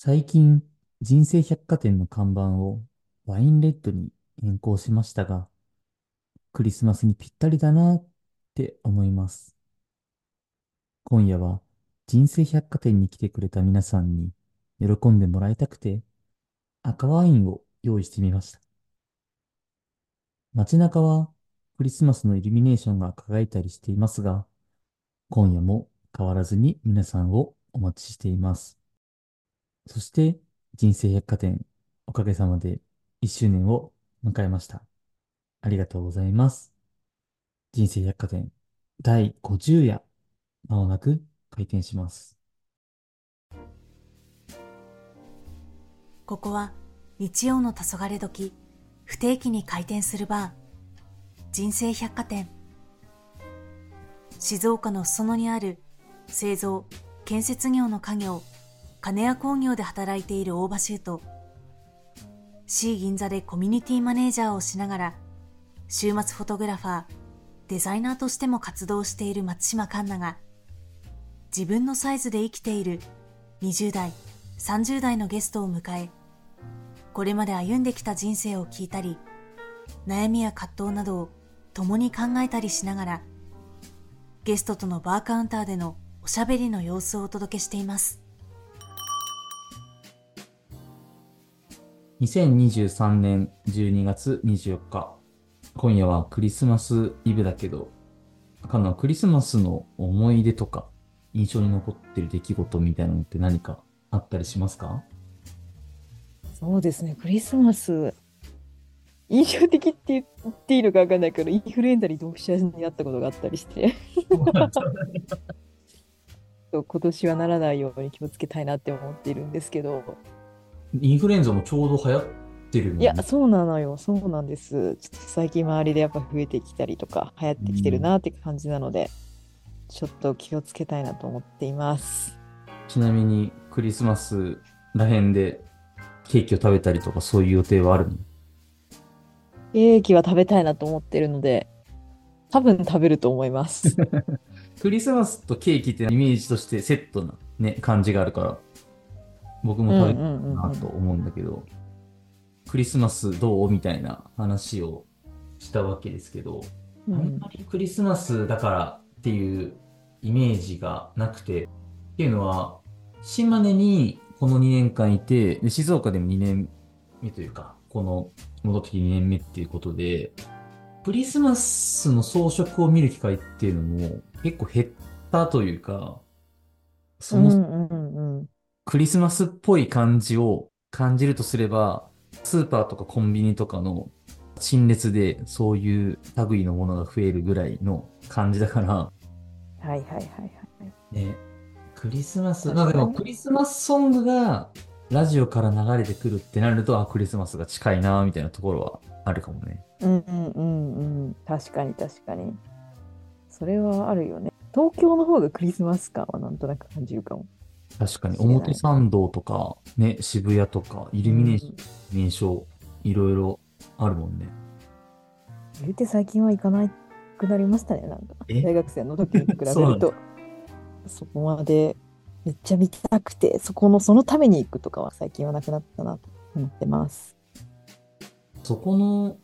最近、人生百貨店の看板をワインレッドに変更しましたが、クリスマスにぴったりだなって思います。今夜は人生百貨店に来てくれた皆さんに喜んでもらいたくて赤ワインを用意してみました。街中はクリスマスのイルミネーションが輝いたりしていますが、今夜も変わらずに皆さんをお待ちしています。そして、人生百貨店、おかげさまで1周年を迎えました。ありがとうございます。人生百貨店第50夜、まもなく開店します。ここは日曜の黄昏時、不定期に開店するバー、人生百貨店。静岡の裾野にある製造、建設業の家業、金谷工業で働いている大場修と C 銀座でコミュニティマネージャーをしながら週末フォトグラファーデザイナーとしても活動している松島環奈が自分のサイズで生きている20代30代のゲストを迎えこれまで歩んできた人生を聞いたり悩みや葛藤などを共に考えたりしながらゲストとのバーカウンターでのおしゃべりの様子をお届けしています。2023年12月24日。今夜はクリスマスイブだけど、かなクリスマスの思い出とか、印象に残ってる出来事みたいなのって何かあったりしますか？そうですね、クリスマス、印象的って言っていいのか分かんないけど、インフルエンザに同社になったことがあったりして。今年はならないように気をつけたいなって思っているんですけど、インフルエンザもちょうど流行ってるの、ね、いや、そうなのよ。そうなんです。ちょっと最近周りでやっぱ増えてきたりとか、流行ってきてるなって感じなので、うん、ちょっと気をつけたいなと思っています。ちなみに、クリスマスらへんでケーキを食べたりとか、そういう予定はあるの？ケーキは食べたいなと思ってるので、多分食べると思います。クリスマスとケーキってイメージとしてセットな、ね、感じがあるから、僕も食べたいなと思うんだけど、クリスマスどうみたいな話をしたわけですけど、うん、あんまりクリスマスだからっていうイメージがなくて、っていうのは、島根にこの2年間いて、で静岡でも2年目というか、この戻ってきて2年目っていうことで、クリスマスの装飾を見る機会っていうのも結構減ったというか、その、うんうんうんクリスマスっぽい感じを感じるとすれば、スーパーとかコンビニとかの陳列でそういう類のものが増えるぐらいの感じだから。はいはいはいはい。ね。クリスマス、まあでもクリスマスソングがラジオから流れてくるってなると、あ、クリスマスが近いな、みたいなところはあるかもね。うんうんうんうん。確かに確かに。それはあるよね。東京の方がクリスマス感はなんとなく感じるかも。確かに、表参道とか、ね、渋谷とか、イルミネーション、名称、いろいろあるもんね。言うて最近は行かなくなりましたね、なんか。大学生の時に比べると。そこまでめっちゃ見たくて、そこの、そのために行くとかは最近はなくなったなと思ってます。そこの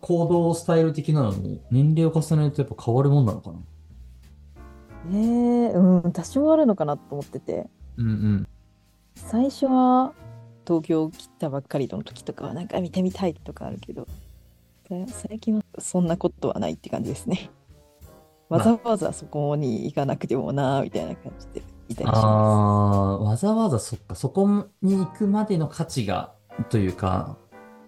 行動スタイル的なのも、年齢を重ねるとやっぱ変わるもんなのかな？えー、うん、多少あるのかなと思ってて。うんうん。最初は東京来たばっかりの時とかはなんか見てみたいとかあるけど、最近はそんなことはないって感じですね。わざわざそこに行かなくてもなみたいな感じでいたりします。ああ、わざわざそっか、そこに行くまでの価値が、というか、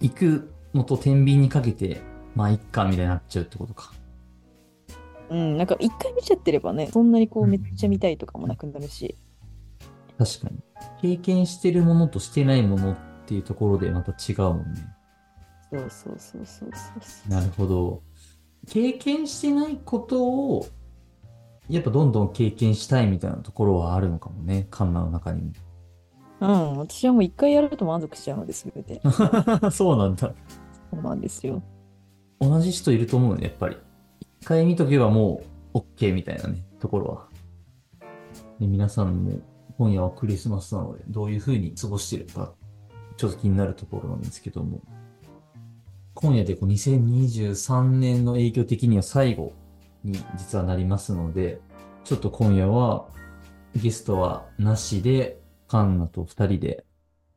行くのと天秤にかけて、まあ、いっか、みたいになっちゃうってことか。うん、なんか一回見ちゃってればね、そんなにこうめっちゃ見たいとかもなくなるし。確かに。経験してるものとしてないものっていうところでまた違うもんね。そうそうそうそうそうなるほど。経験してないことを、やっぱどんどん経験したいみたいなところはあるのかもね、カンナの中にも。うん、私はもう一回やると満足しちゃうのですべて。そうなんだ。そうなんですよ。同じ人いると思うね、やっぱり。一回見とけばもう OK みたいなね、ところは。で皆さんも今夜はクリスマスなので、どういう風に過ごしてるか、ちょっと気になるところなんですけども、今夜でこう2023年の影響的には最後に実はなりますので、ちょっと今夜はゲストはなしで、カンナと二人で、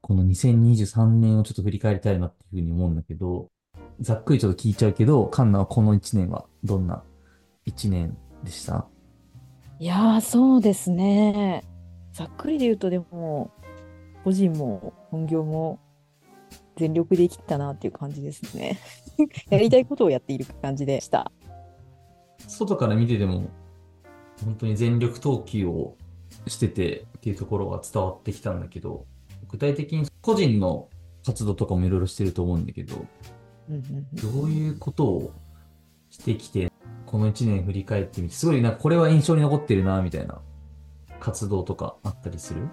この2023年をちょっと振り返りたいなっていうふうに思うんだけど、ざっくりちょっと聞いちゃうけど、カンナはこの1年はどんな1年でした？いやー、そうですね。ざっくりで言うと、でも、個人も本業も全力で生きたなっていう感じですね。やりたいことをやっている感じでした。外から見てても、本当に全力投球をしててっていうところが伝わってきたんだけど、具体的に個人の活動とかもいろいろしてると思うんだけど、どういうことをしてきて、この1年振り返ってみて、すごいなんかこれは印象に残ってるな、みたいな活動とかあったりする？こ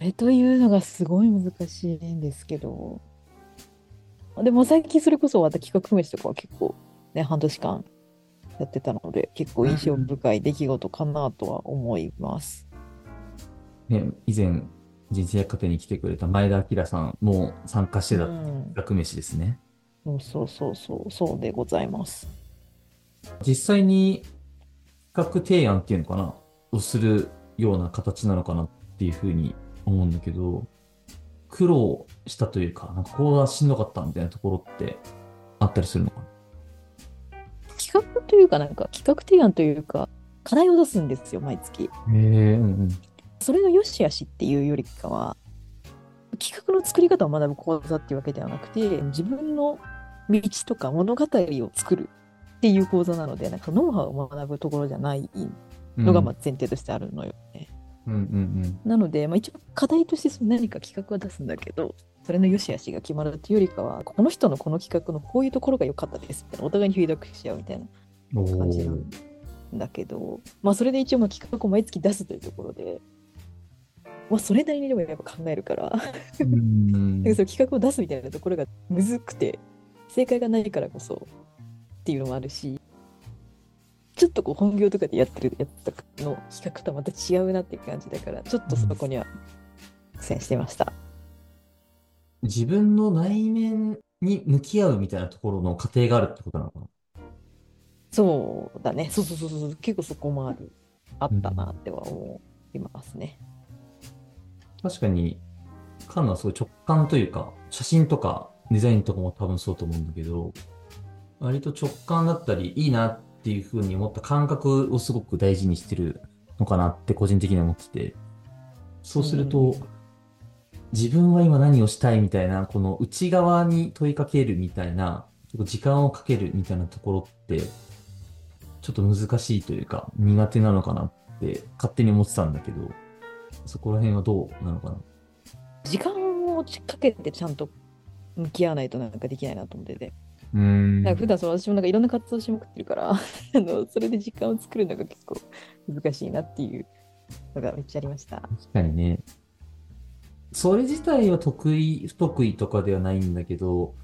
れというのがすごい難しいんですけど、でも最近それこそまた企画飯とかは結構ね、半年間やってたので、結構印象深い出来事かなとは思います。ね、以前、人生百貨店に来てくれた前田明さんも参加してたうん、学飯ですね。そうそうそうそう、そうでございます。実際に企画提案っていうのかなをするような形なのかなっていうふうに思うんだけど、苦労したというか、なんかここがしんどかったみたいなところってあったりするのかな？企画というか、なんか企画提案というか、課題を出すんですよ、毎月。へえ、うんうん。それの良し悪しっていうよりかは、企画の作り方を学ぶ講座っていうわけではなくて、自分の道とか物語を作るっていう講座なので、なんかノウハウを学ぶところじゃないのがまあ前提としてあるのよね。うんうんなので、まあ、一応課題としてその何か企画は出すんだけど、それの良し悪しが決まるというよりかは、この人のこの企画のこういうところが良かったですみたいな、お互いにフィードバックし合うみたいなうん。感じなんだけど、まあそれで一応まあ企画を毎月出すというところで、まあそれなりにでもやっぱ考えるから、うんなんかその企画を出すみたいなところがむずくて、正解がないからこそっていうのもあるし、ちょっとこう本業とかでやってるやつの企画とはまた違うなっていう感じだから、ちょっとそこには苦戦してました。自分の内面に向き合うみたいなところの過程があるってことなのかな？そうだね。そうそうそうそう。結構そこもある。あったなっては思いますね。確かに、カンナはすごい直感というか、写真とかデザインとかも多分そうと思うんだけど、割と直感だったり、いいなっていうふうに思った感覚をすごく大事にしてるのかなって個人的には思ってて、そうすると、うん。自分は今何をしたいみたいな、この内側に問いかけるみたいな、時間をかけるみたいなところって、ちょっと難しいというか、苦手なのかなって勝手に思ってたんだけど、そこら辺はどうなのかな？時間をかけてちゃんと向き合わないとなんかできないなと思ってて。うーん。なんか普段その私もなんかいろんな活動しまくってるから、あのそれで時間を作るのが結構難しいなっていうのがめっちゃありました。確かにね。それ自体は得意、不得意とかではないんだけど、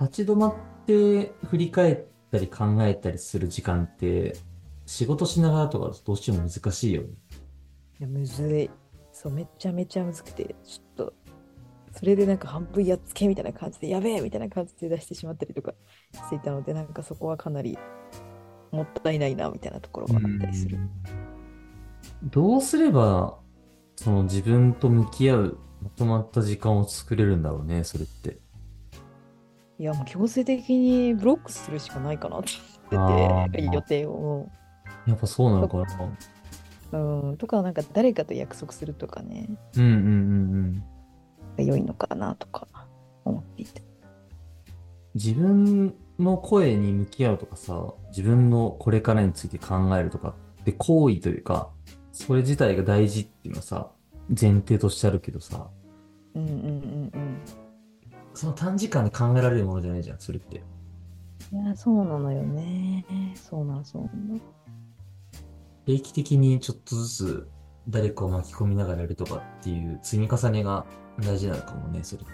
立ち止まって振り返ったり考えたりする時間って、仕事しながらとかどうしても難しいよね。いや、むずい。そう、めちゃめちゃむずくて、ちょっと、それでなんか半分やっつけみたいな感じで、やべえみたいな感じで出してしまったりとかしていたので、なんかそこはかなりもったいないなみたいなところがあったりする。どうすれば、その自分と向き合うまとまった時間を作れるんだろうね、それって。いや、もう強制的にブロックするしかないかなってあ思ってて、ー予定を。やっぱそうなのかな。うん、とか、なんか誰かと約束するとかね、うんうんうんうん。良いのかなとか思っていて。自分の声に向き合うとかさ、自分のこれからについて考えるとかって行為というか、それ自体が大事っていうのはさ、前提としてあるけどさ、うんうんうんうん。その短時間で考えられるものじゃないじゃん、それって。いや、そうなのよね。そうなの、そうなの。定期的にちょっとずつ誰かを巻き込みながらやるとかっていう積み重ねが大事なのかもね、それって。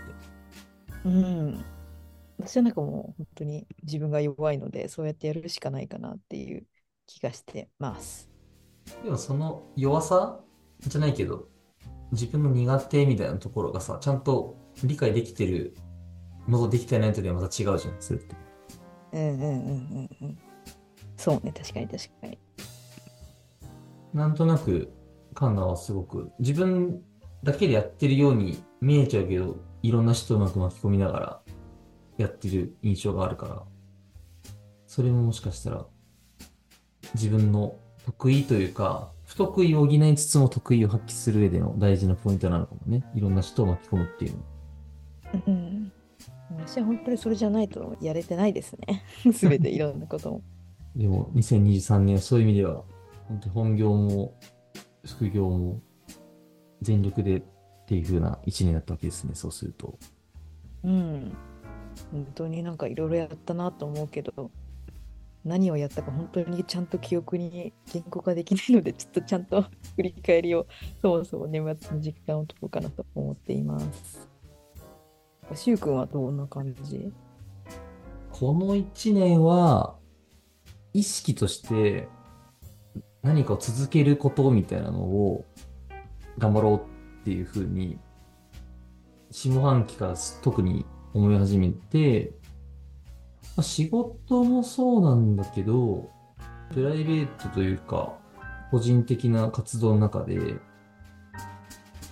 うん。私はなんかもう本当に自分が弱いので、そうやってやるしかないかなっていう気がしてます。でもその弱さじゃないけど、自分の苦手みたいなところがさ、ちゃんと理解できてるのとできてないとではまた違うじゃん、それって。うんうんうんうんうん。そうね、確かに確かに。なんとなく、カンナはすごく、自分だけでやってるように見えちゃうけど、いろんな人をうまく巻き込みながらやってる印象があるから、それももしかしたら、自分の得意というか、不得意を補いつつも得意を発揮する上での大事なポイントなのかもね。いろんな人を巻き込むっていうの。うん。私は本当にそれじゃないとやれてないですね。すべていろんなことも。でも、2023年はそういう意味では、本当に本業も、副業も、全力でっていう風な一年だったわけですね、そうすると。うん。本当になんかいろいろやったなと思うけど、何をやったか本当にちゃんと記憶に言語化できないので、ちょっとちゃんと振り返りをそもそも年末の実感を取ろうかなと思っています。しゅうくんはどんな感じ？この一年は、意識として、何かを続けることみたいなのを、頑張ろうっていう風に、下半期から特に思い始めて、まあ仕事もそうなんだけど、プライベートというか、個人的な活動の中で、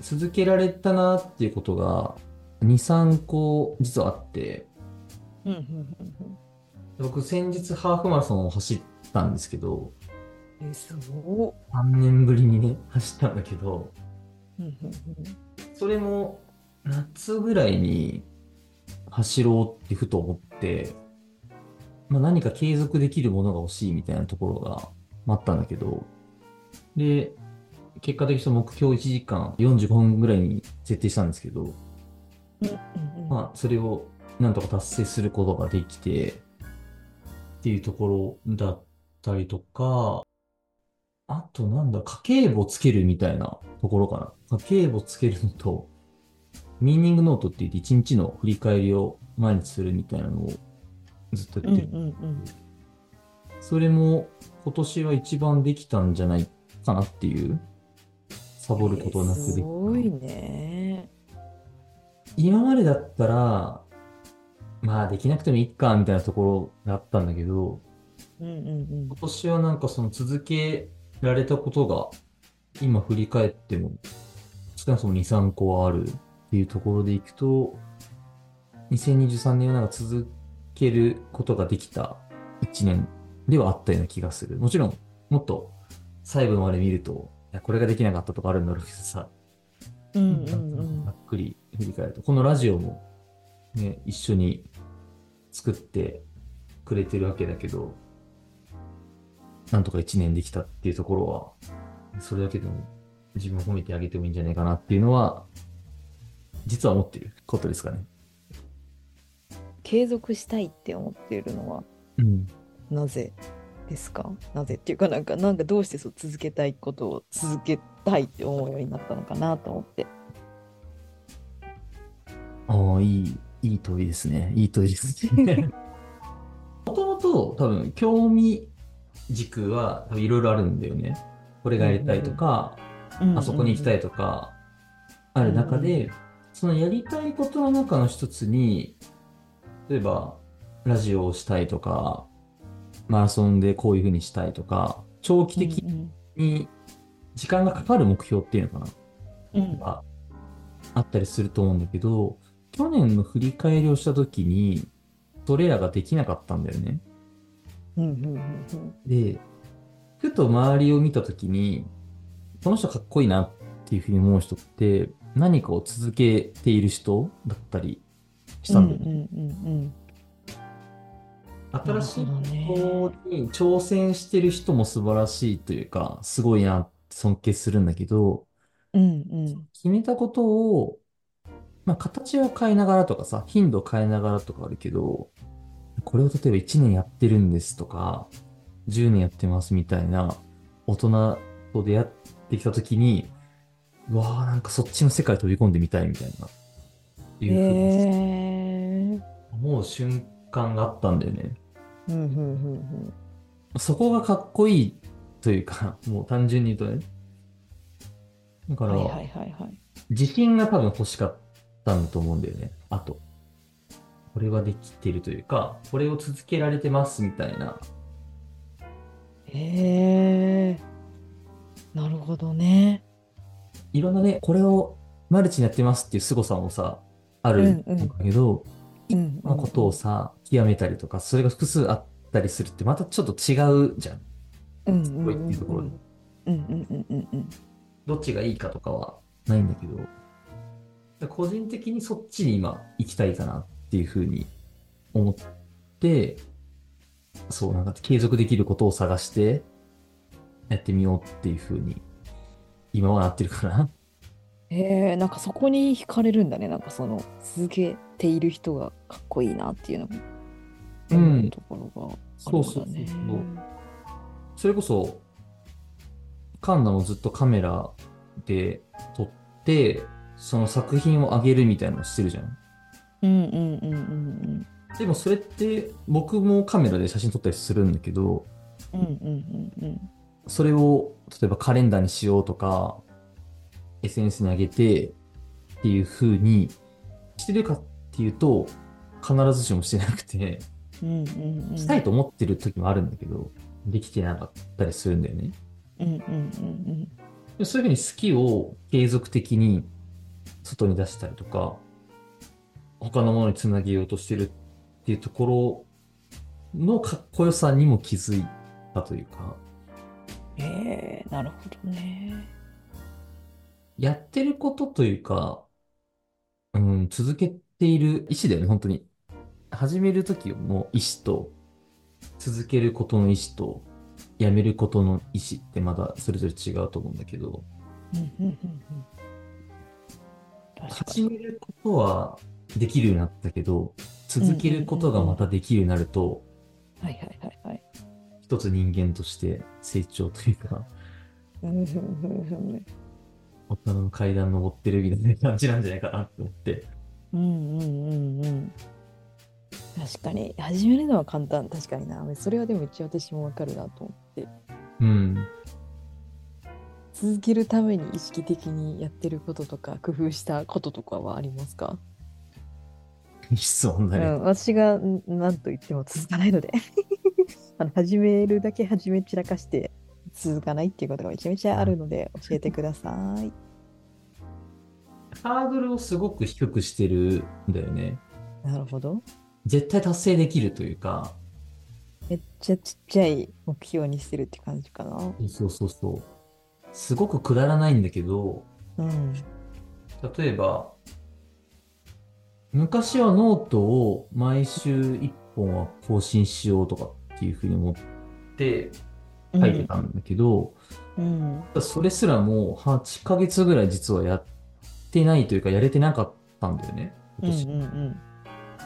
続けられたなっていうことが、2、3個実はあって、僕先日ハーフマラソンを走ったんですけど、うん。え、すご3年ぶりにね、走ったんだけど、それも夏ぐらいに走ろうってふと思って、まあ、何か継続できるものが欲しいみたいなところがあったんだけど、で、結果的に目標1時間45分ぐらいに設定したんですけど。まあ、それをなんとか達成することができて、っていうところだったりとか、あとなんだ、家計簿つけるみたいなところかな。家計簿つけるのと、ミーニングノートって言って一日の振り返りを毎日するみたいなのをずっとうんやってる。うんうん。それも今年は一番できたんじゃないかなっていう、サボることなくできた。すごいね。今までだったら、まあできなくてもいいかみたいなところがあったんだけど、うんうん今年はなんかその続けられたことが、今振り返っても、少なくとも2、3個はあるっていうところでいくと、2023年はなんか続けることができた1年ではあったような気がする。もちろん、もっと細部まで見ると、いやこれができなかったとかあるんだろうけどさ、うん。うんうんうんざっくり振り返ると、このラジオもね、一緒に作ってくれてるわけだけど、なんとか一年できたっていうところは、それだけでも自分を褒めてあげてもいいんじゃないかなっていうのは、実は思ってることですかね。継続したいって思っているのはうん。なぜですか？なぜっていうかなんかなんかどうしてそう続けたいことを続けたいって思うようになったのかなと思って。ああ、いい、いい問いですね。いい問いですね。もともと多分興味軸はいろいろあるんだよね。これがやりたいとか、あそこに行きたい。いとか、ある中で、そのやりたいことの中の一つに、例えば、ラジオをしたいとか、マラソンでこういうふうにしたいとか、長期的うんに時間がかかる目標っていうのかな、うんうんがあったりすると思うんだけど、去年の振り返りをしたときに、それらができなかったんだよね。で、ふと周りを見たときに、この人かっこいいなっていうふうに思う人って、何かを続けている人だったりしたんだよね。うんうんうん新しいことに挑戦してる人も素晴らしいというか、すごいなって尊敬するんだけど、うんうん。決めたことを、まあ、形を変えながらとかさ、頻度を変えながらとかあるけど、これを例えば1年やってるんですとか、10年やってますみたいな大人と出会ってきたときに、うわあなんかそっちの世界飛び込んでみたいみたいな、いうふうに思う瞬間があったんだよね。うんうんうんそこがかっこいいというか、もう単純に言うとね。だから、はいはいはいはい。自信が多分欲しかったんだと思うんだよね。あと。これはできてるというか、これを続けられてますみたいな。へえ。なるほどね。いろんなね、これをマルチにやってますっていう凄さもさ、あるんだけど、うん、そのことをさ、極めたりとか、それが複数あったりするってまたちょっと違うじゃん。うんすごいっていうところで。うんうんうんうんうん。どっちがいいかとかはないんだけど、個人的にそっちに今行きたいかなっていうふうに思って、そう、なんか継続できることを探してやってみようっていうふうに今はなってるかな。へえ、なんかそこに惹かれるんだね。なんかその続けている人がかっこいいなっていうのもうんところがね。そうそうそうそれこそ、カンナもずっとカメラで撮って、その作品を上げるみたいなのしてるじゃん。うんうんうんうんでもそれって僕もカメラで写真撮ったりするんだけど、うんうんうんうん。それを例えばカレンダーにしようとか、SNS に上げてっていう風にしてるかっていうと、必ずしもしてなくて、うんうんうん。したいと思ってる時もあるんだけど、できてなかったりするんだよね。うんうんうんでそういうふうに好きを継続的に外に出したりとか、他のものにつなげようとしてるっていうところのかっこよさにも気づいたというか、え、なるほどね。やってることというか、うん、続けている意思だよね、本当に。始める時の意思と、続けることの意思と、やめることの意思ってまだそれぞれ違うと思うんだけど、うんうんうんうん。確かに。始めることはできるようになったけど、続けることがまたできるようになると、はいはいはいはい。一つ人間として成長というか、大人の階段登ってるみたいな感じなんじゃないかなって思って。うんうんうんうん。確かに始めるのは簡単確かになそれはでも一応私もわかるなと思ってうん。続けるために意識的にやってることとか工夫したこととかはありますか、質問だね。うん、私がん何と言っても続かないので あの始めるだけ始め散らかして続かないっていうことがめちゃめちゃあるので教えてください。ハードルをすごく低くしてるんだよね。なるほど。絶対達成できるというか、めっちゃちっちゃい目標にしてるって感じかな。そうそうそう。すごくくだらないんだけど、うん。例えば、昔はノートを毎週1本は更新しようとかっていうふうに思って書いてたんだけど、うん。それすらもう8ヶ月ぐらい実はやってないというかやれてなかったんだよね。うん今年うんうん。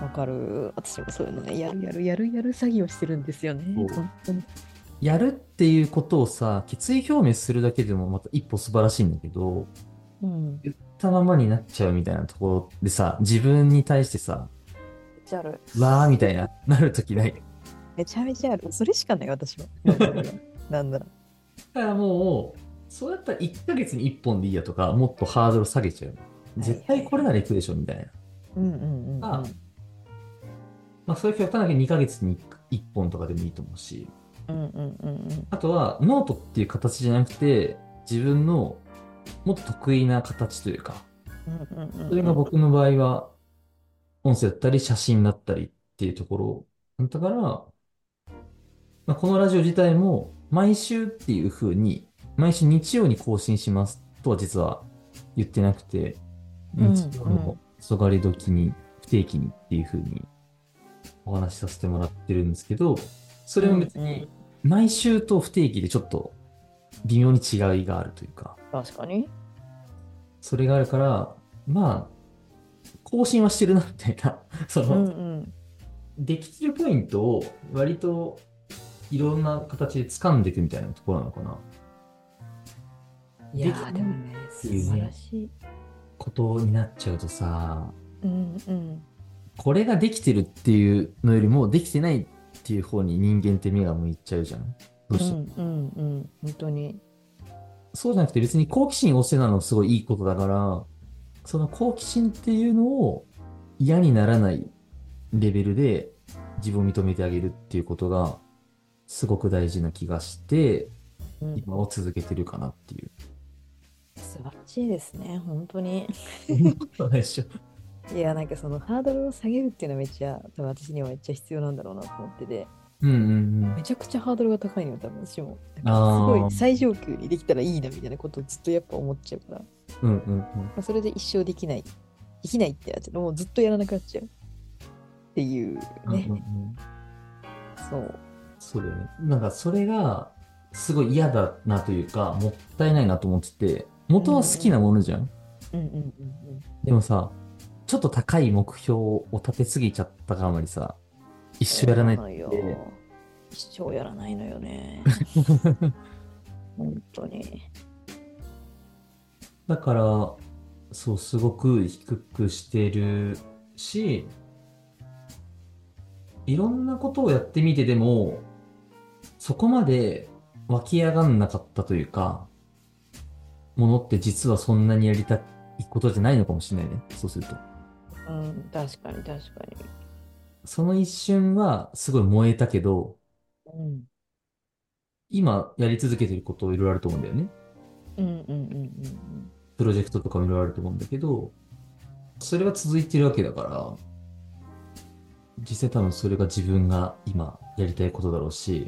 わかる。私もそういうのね、やるやるやるやる詐欺をしてるんですよね。そう本当に。やるっていうことをさ、決意表明するだけでもまた一歩素晴らしいんだけど、うん。言ったままになっちゃうみたいなところでさ、自分に対してさ、めっちゃある。わーみたいな、なるときない。めちゃめちゃある。それしかない、私は。なんだろだからもう、そうやったら1ヶ月に1本でいいやとか、もっとハードル下げちゃう。絶対これならいくでしょみたいな。う。うんうんうんうん。あまあ、そういう極端なけ2ヶ月に1本とかでもいいと思うし、うんうんうんうん。あとはノートっていう形じゃなくて、自分のもっと得意な形というか、それが僕の場合は、音声だったり写真だったりっていうところだから、まあ、このラジオ自体も毎週っていう風に、毎週日曜に更新しますとは実は言ってなくて、うん日曜のそがり時に、不定期にっていう風にお話しさせてもらってるんですけど、それも別に毎週と不定期でちょっと微妙に違いがあるというか、確かに。それがあるから、まあ、更新はしてるな、みたいな。その、うんうん。できてるポイントを割といろんな形で掴んでいくみたいなところなのかな。いやーでもね、素晴らしい。ことになっちゃうとさ、うんうん。これができてるっていうのよりも、できてないっていう方に人間って目が向いちゃうじゃん。どうしてもうんうんうん。本当に。そうじゃなくて別に好奇心旺盛なのすごいいいことだから、その好奇心っていうのを嫌にならないレベルで自分を認めてあげるっていうことがすごく大事な気がして、うん、今を続けてるかなっていう。素晴らしいですね、本当に。いや、なんかそのハードルを下げるっていうのはめっちゃ、多分私にはめっちゃ必要なんだろうなと思ってて、うんうんうんめ。ちゃくちゃハードルが高いのよ、多分私も。すごい最上級にできたらいいなみたいなことをずっとやっぱ思っちゃうから、まうんうんうん。あ、それで一生できない、できないってやつ、もうずっとやらなくなっちゃう。っていうね、うんうんうんそう。そうだよね。なんかそれがすごい嫌だなというか、もったいないなと思ってて、元は好きなものじゃん。うんうんうんでもさ、ちょっと高い目標を立てすぎちゃったがあまりさ、一生やらないって一生やらないのよ ね。本当に。だから、そう、すごく低くしてるし、いろんなことをやってみてでも、そこまで湧き上がんなかったというか、ものって実はそんなにやりたいことじゃないのかもしれないね。そうすると。うん、確かに確かその一瞬はすごい燃えたけど、に。うん。今やり続けてることいろいろあると思うんだよね。うんうんうんうんプロジェクトとかもいろいろあると思うんだけど、それは続いてるわけだから、実際多分それが自分が今やりたいことだろうし、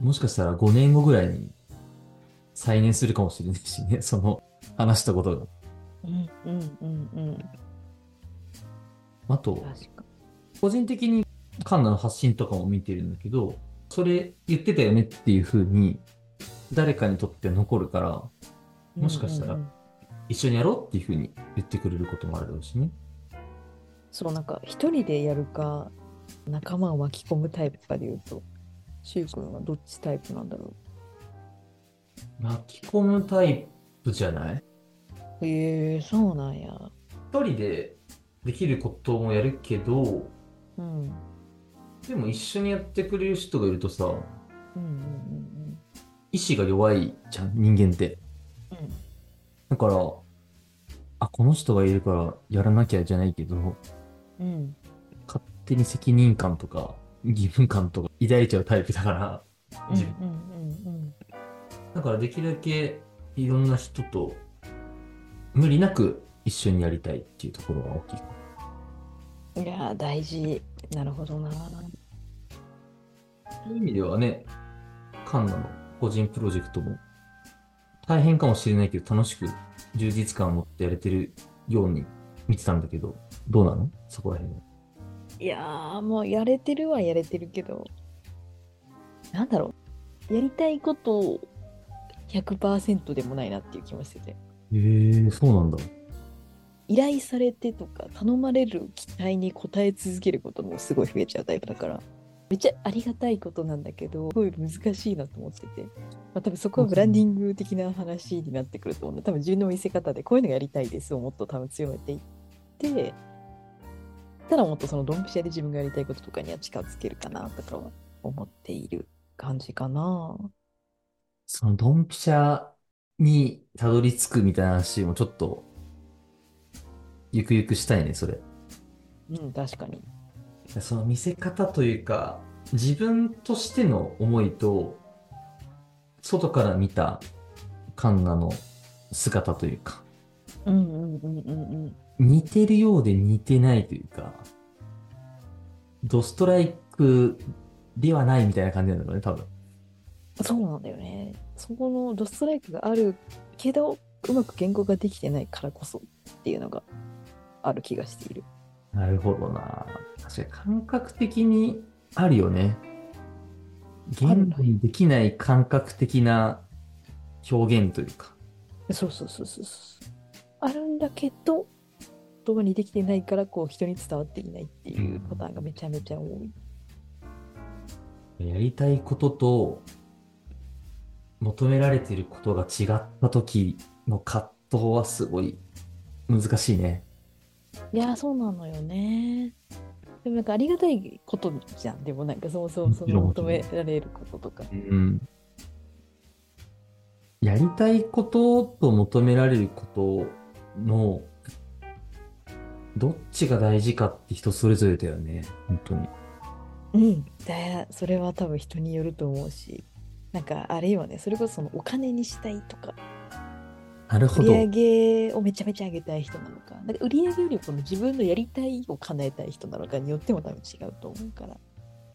もしかしたら5年後ぐらいに再燃するかもしれないしね、その話したことが。うん。うんうんうんうん。あと、個人的にカンナの発信とかも見てるんだけど、それ言ってたよねっていう風に誰かにとって残るから、に。もしかしたらうんうんうん一緒にやろうっていう風に言ってくれることもあるだろうしね。そう、なんか一人でやるか、仲間を巻き込むタイプかで言うと、シュウ君はどっちタイプなんだろ巻き込むタイプじゃない？うへえそうなんや。一人でできることもやるけど、うん。でも一緒にやってくれる人がいるとさ、うんうんうん意志が弱いじゃん、人間って。うん。だから、あ、この人がいるからやらなきゃじゃないけど、うん。うん。勝手に責任感とか義務感とか抱いちゃうタイプだから、自分うんうんだからできるだけいろんな人と無理なく一緒にやりたいっていうところが大きいかうん。いやー、大事。なるほどな。そういう意味ではね、カンナの個人プロジェクトも大変かもしれないけど楽しく充実感を持ってやれてるように見てたんだけど、どうなの？そこら辺は。いやー、もうやれてるはやれてるけど、なんだろう。やりたいこと100%でもないなっていう気もしてて。へえー、そうなんだ。依頼されてとか頼まれる期待に応え続けることもすごい増えちゃうタイプだから。めっちゃありがたいことなんだけどすごい難しいなと思ってて、まあ、多分そこはブランディング的な話になってくると思うんで多分自分の見せ方でこういうのやりたいですをもっと多分強めていってただもっとそのドンピシャで自分がやりたいこととかには近づけるかなとかは思っている感じかな。そのドンピシャにたどり着くみたいな話もちょっと、ゆくゆくしたいね、それ。うん、確かに。その見せ方というか、自分としての思いと、外から見たカンナの姿というか、うんうんうんうんうん。似てるようで似てないというか、ドストライクではないみたいな感じなんだろうね、多分。そうなんだよね。そこのドストライクがあるけど、うまく言語ができてないからこそっていうのがある気がしている。なるほどな。確かに感覚的にあるよね。言語にできない感覚的な表現というか。そうそうそうそうそう。あるんだけど、言葉にできてないから、こう人に伝わっていないっていうパターンがめちゃめちゃ多い。やりたいことと求められていることが違った時の葛藤はすごい難しいね。いやー、そうなのよね。でもなんかありがたいことじゃん。でもなんかそもそもその求められることとか。うん。やりたいことと求められることの、どっちが大事かって人それぞれだよね。本当に。うん。だそれは多分人によると思うし、なんかあれよね、それこそそのお金にしたいとか、なるほど。売り上げをめちゃめちゃ上げたい人なのか、なんか売り上げよりこの自分のやりたいを叶えたい人なのかによっても多分違うと思うから。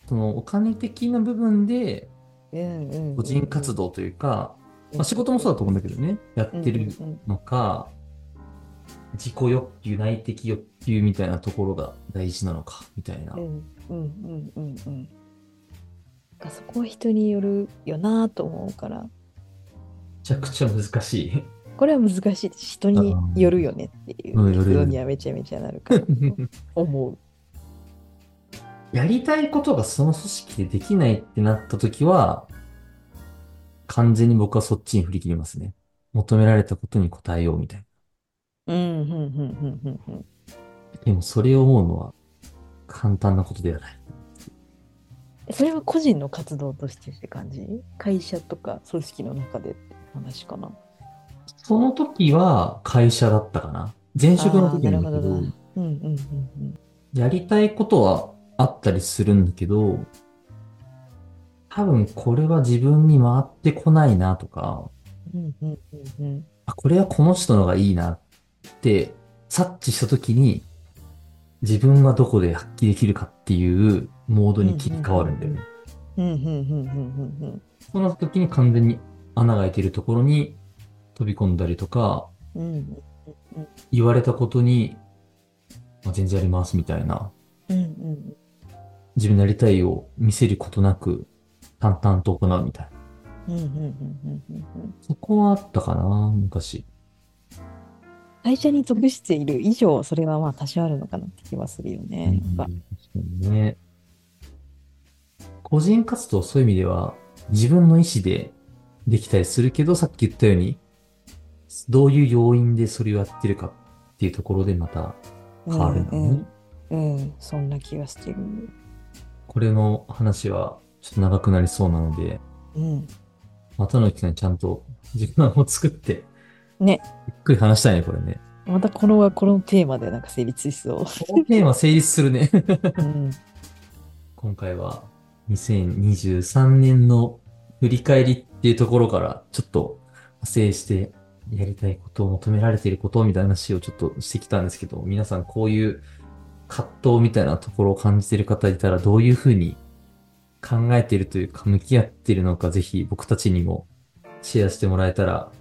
そのお金的な部分で、個人活動というか、まあ、仕事もそうだと思うんだけどね、やってるのか、自己欲求、内的欲求みたいなところが大事なのか、みたいなう。んうんうんうんそこは人によるよなと思うから、めちゃくちゃ難しい。これは難しい。人によるよねっていううんよるよる結論にはめちゃめちゃなるかなと思う。やりたいことがその組織でできないってなった時は、完全に僕はそっちに振り切りますね。求められたことに応えようみたいな。うんうんうんうんうんうん。でもそれを思うのは簡単なことではない。それは個人の活動としてって感じ？会社とか組織の中でって話かな。その時は会社だったかな？前職の時なんだけどなるほどな、うんうんうんやりたいことはあったりするんだけど、多分これは自分に回ってこないなとか、うんうんうんうんあ、これはこの人のがいいなって察知した時に、自分はどこで発揮できるかっていうモードに切り替わるんだよね。その時に完全に穴が開いているところに飛び込んだりとか、言われたことに、まあ、全然やりますみたいな、うんうん自分のやりたいを見せることなく、淡々と行うみたいな。そこはあったかな、昔。会社に属している以上、それはまあ多少あるのかなって気はするよね。ね。個人活動そういう意味では、自分の意思でできたりするけど、さっき言ったように、どういう要因でそれをやってるかっていうところでまた変わるんだよね。うん、うん、そんな気がしてる。これの話はちょっと長くなりそうなので、うん。またの機会にちゃんと時間を作って、ね。ゆっくり話したいね、これね。またこの、このテーマでなんか成立しそう。このテーマ成立するね。うん。今回は2023年の振り返りっていうところからちょっと派生してやりたいことを求められていることみたいな話をちょっとしてきたんですけど、皆さんこういう葛藤みたいなところを感じている方いたらどういうふうに考えているというか向き合っているのかぜひ僕たちにもシェアしてもらえたら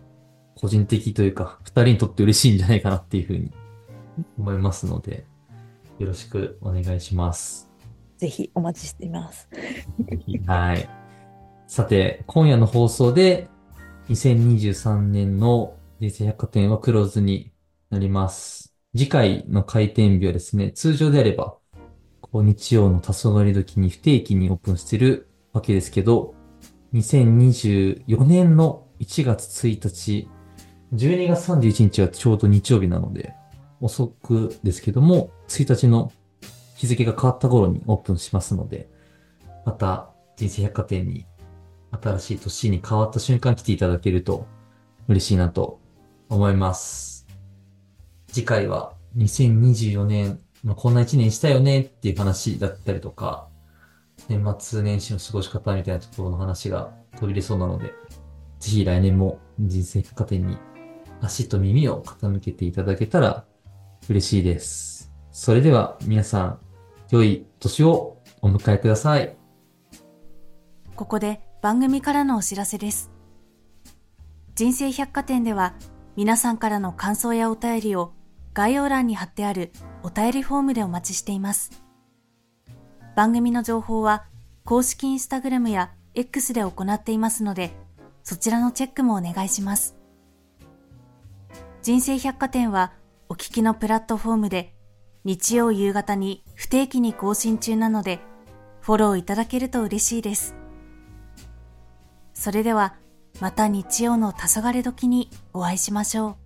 個人的というか二人にとって嬉しいんじゃないかなっていうふうに思いますのでよろしくお願いします。ぜひお待ちしています。はい。さて、今夜の放送で、2023年の人生百貨店はクローズになります。次回の開店日はですね、通常であれば、こう日曜の黄昏時に不定期にオープンしてるわけですけど、2024年の1月1日、12月31日はちょうど日曜日なので、遅くですけども、1日の日付が変わった頃にオープンしますので、また人生百貨店に新しい年に変わった瞬間来ていただけると嬉しいなと思います。次回は2024年、まあ、こんな1年したよねっていう話だったりとか、年末年始の過ごし方みたいなところの話が飛び出そうなので、ぜひ来年も人生百貨店に足と耳を傾けていただけたら嬉しいです。それでは皆さん、良い年をお迎えください。ここで番組からのお知らせです。人生百貨店では皆さんからの感想やお便りを概要欄に貼ってあるお便りフォームでお待ちしています。番組の情報は公式インスタグラムや X で行っていますので、そちらのチェックもお願いします。人生百貨店はお聞きのプラットフォームで日曜夕方に不定期に更新中なので、フォローいただけると嬉しいです。それでは、また日曜の黄昏時にお会いしましょう。